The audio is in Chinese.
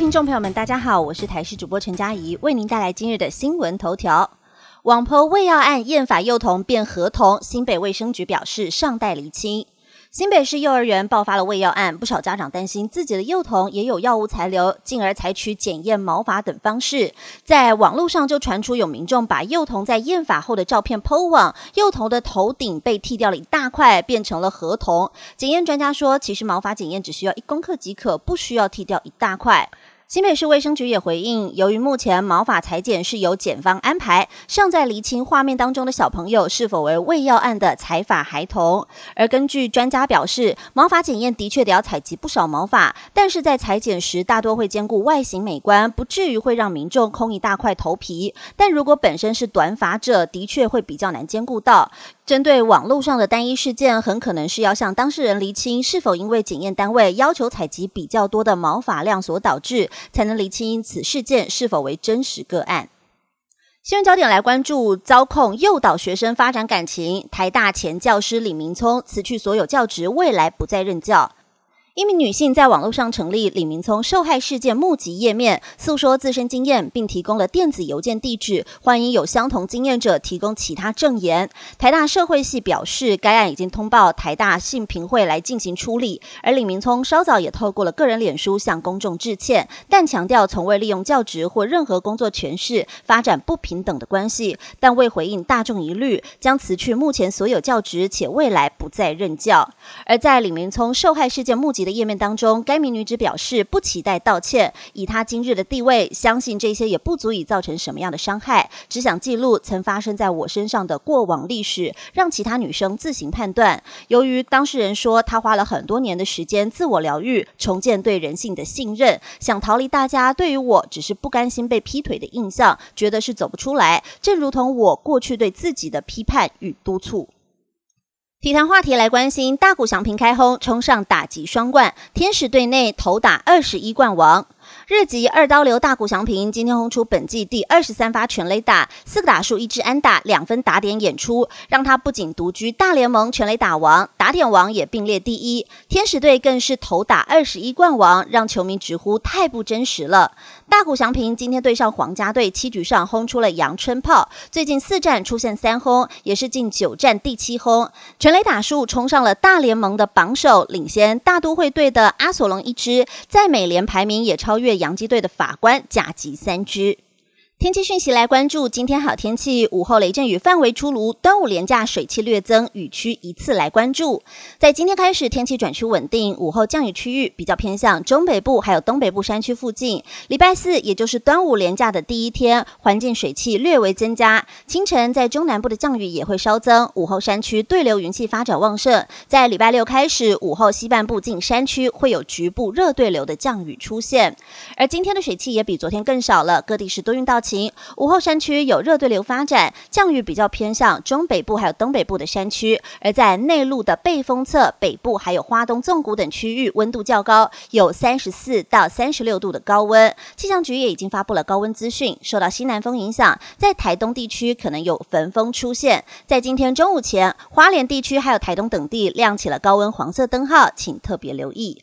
听众朋友们，大家好，我是台视主播陈佳怡，为您带来今日的新闻头条。网婆胃药案验法幼童变合同，新北卫生局表示尚待厘清。新北市幼儿园爆发了喂药案，不少家长担心自己的幼童也有药物残留，进而采取检验毛发等方式。在网络上就传出有民众把幼童在验法后的照片 PO 网，幼童的头顶被剃掉了一大块，变成了合同。检验专家说，其实毛发检验只需要一公克即可，不需要剃掉一大块。新北市卫生局也回应，由于目前毛发裁剪是由检方安排，尚在厘清画面当中的小朋友是否为未药案的采发孩童。而根据专家表示，毛发检验的确得要采集不少毛发，但是在裁剪时大多会兼顾外形美观，不至于会让民众空一大块头皮。但如果本身是短发者，的确会比较难兼顾到。针对网络上的单一事件，很可能是要向当事人厘清是否因为检验单位要求采集比较多的毛发量所导致，才能厘清此事件是否为真实个案。新闻焦点来关注，遭控诱导学生发展感情，台大前教师李明聪辞去所有教职，未来不再任教。一名女性在网络上成立李明聪受害事件募集页面，诉说自身经验，并提供了电子邮件地址，欢迎有相同经验者提供其他证言。台大社会系表示，该案已经通报台大性平会来进行处理。而李明聪稍早也透过了个人脸书向公众致歉，但强调从未利用教职或任何工作权势发展不平等的关系，但未回应大众疑虑，将辞去目前所有教职，且未来不再任教。而在李明聪受害事件募集的。页面当中，该名女子表示不期待道歉，以她今日的地位，相信这些也不足以造成什么样的伤害，只想记录曾发生在我身上的过往历史，让其他女生自行判断。由于当事人说她花了很多年的时间自我疗愈，重建对人性的信任，想逃离大家对于我只是不甘心被劈腿的印象，觉得是走不出来，正如同我过去对自己的批判与督促。体坛话题来关心，大谷翔平开轰，冲上打击双冠，天使队内投打二十一冠王。日籍二刀流大谷翔平今天轰出本季第二十三发全垒打，四个打数，一支安打，两分打点演出，让他不仅独居大联盟全垒打王，打点王也并列第一。天使队更是投打二十一冠王，让球迷直呼太不真实了。大谷翔平今天对上皇家队，七局上轰出了阳春炮，最近四战出现三轰，也是近九战第七轰，全垒打数冲上了大联盟的榜首，领先大都会队的阿索隆一支，在美联排名也超越。洋基队的法官甲级三支。天气讯息来关注，今天好天气，午后雷阵雨范围出炉，端午连假水汽略增，雨区一次来关注。在今天开始，天气转趋稳定，午后降雨区域比较偏向中北部还有东北部山区附近。礼拜四，也就是端午连假的第一天，环境水汽略微增加，清晨在中南部的降雨也会稍增，午后山区对流云气发展旺盛。在礼拜六开始，午后西半部近山区会有局部热对流的降雨出现，而今天的水汽也比昨天更少了，各地是多云到。午后山区有热对流发展，降雨比较偏向中北部还有东北部的山区，而在内陆的背风侧、北部还有花东纵谷等区域，温度较高，有三十四到三十六度的高温。气象局也已经发布了高温资讯，受到西南风影响，在台东地区可能有焚风出现。在今天中午前，花莲地区还有台东等地亮起了高温黄色灯号，请特别留意。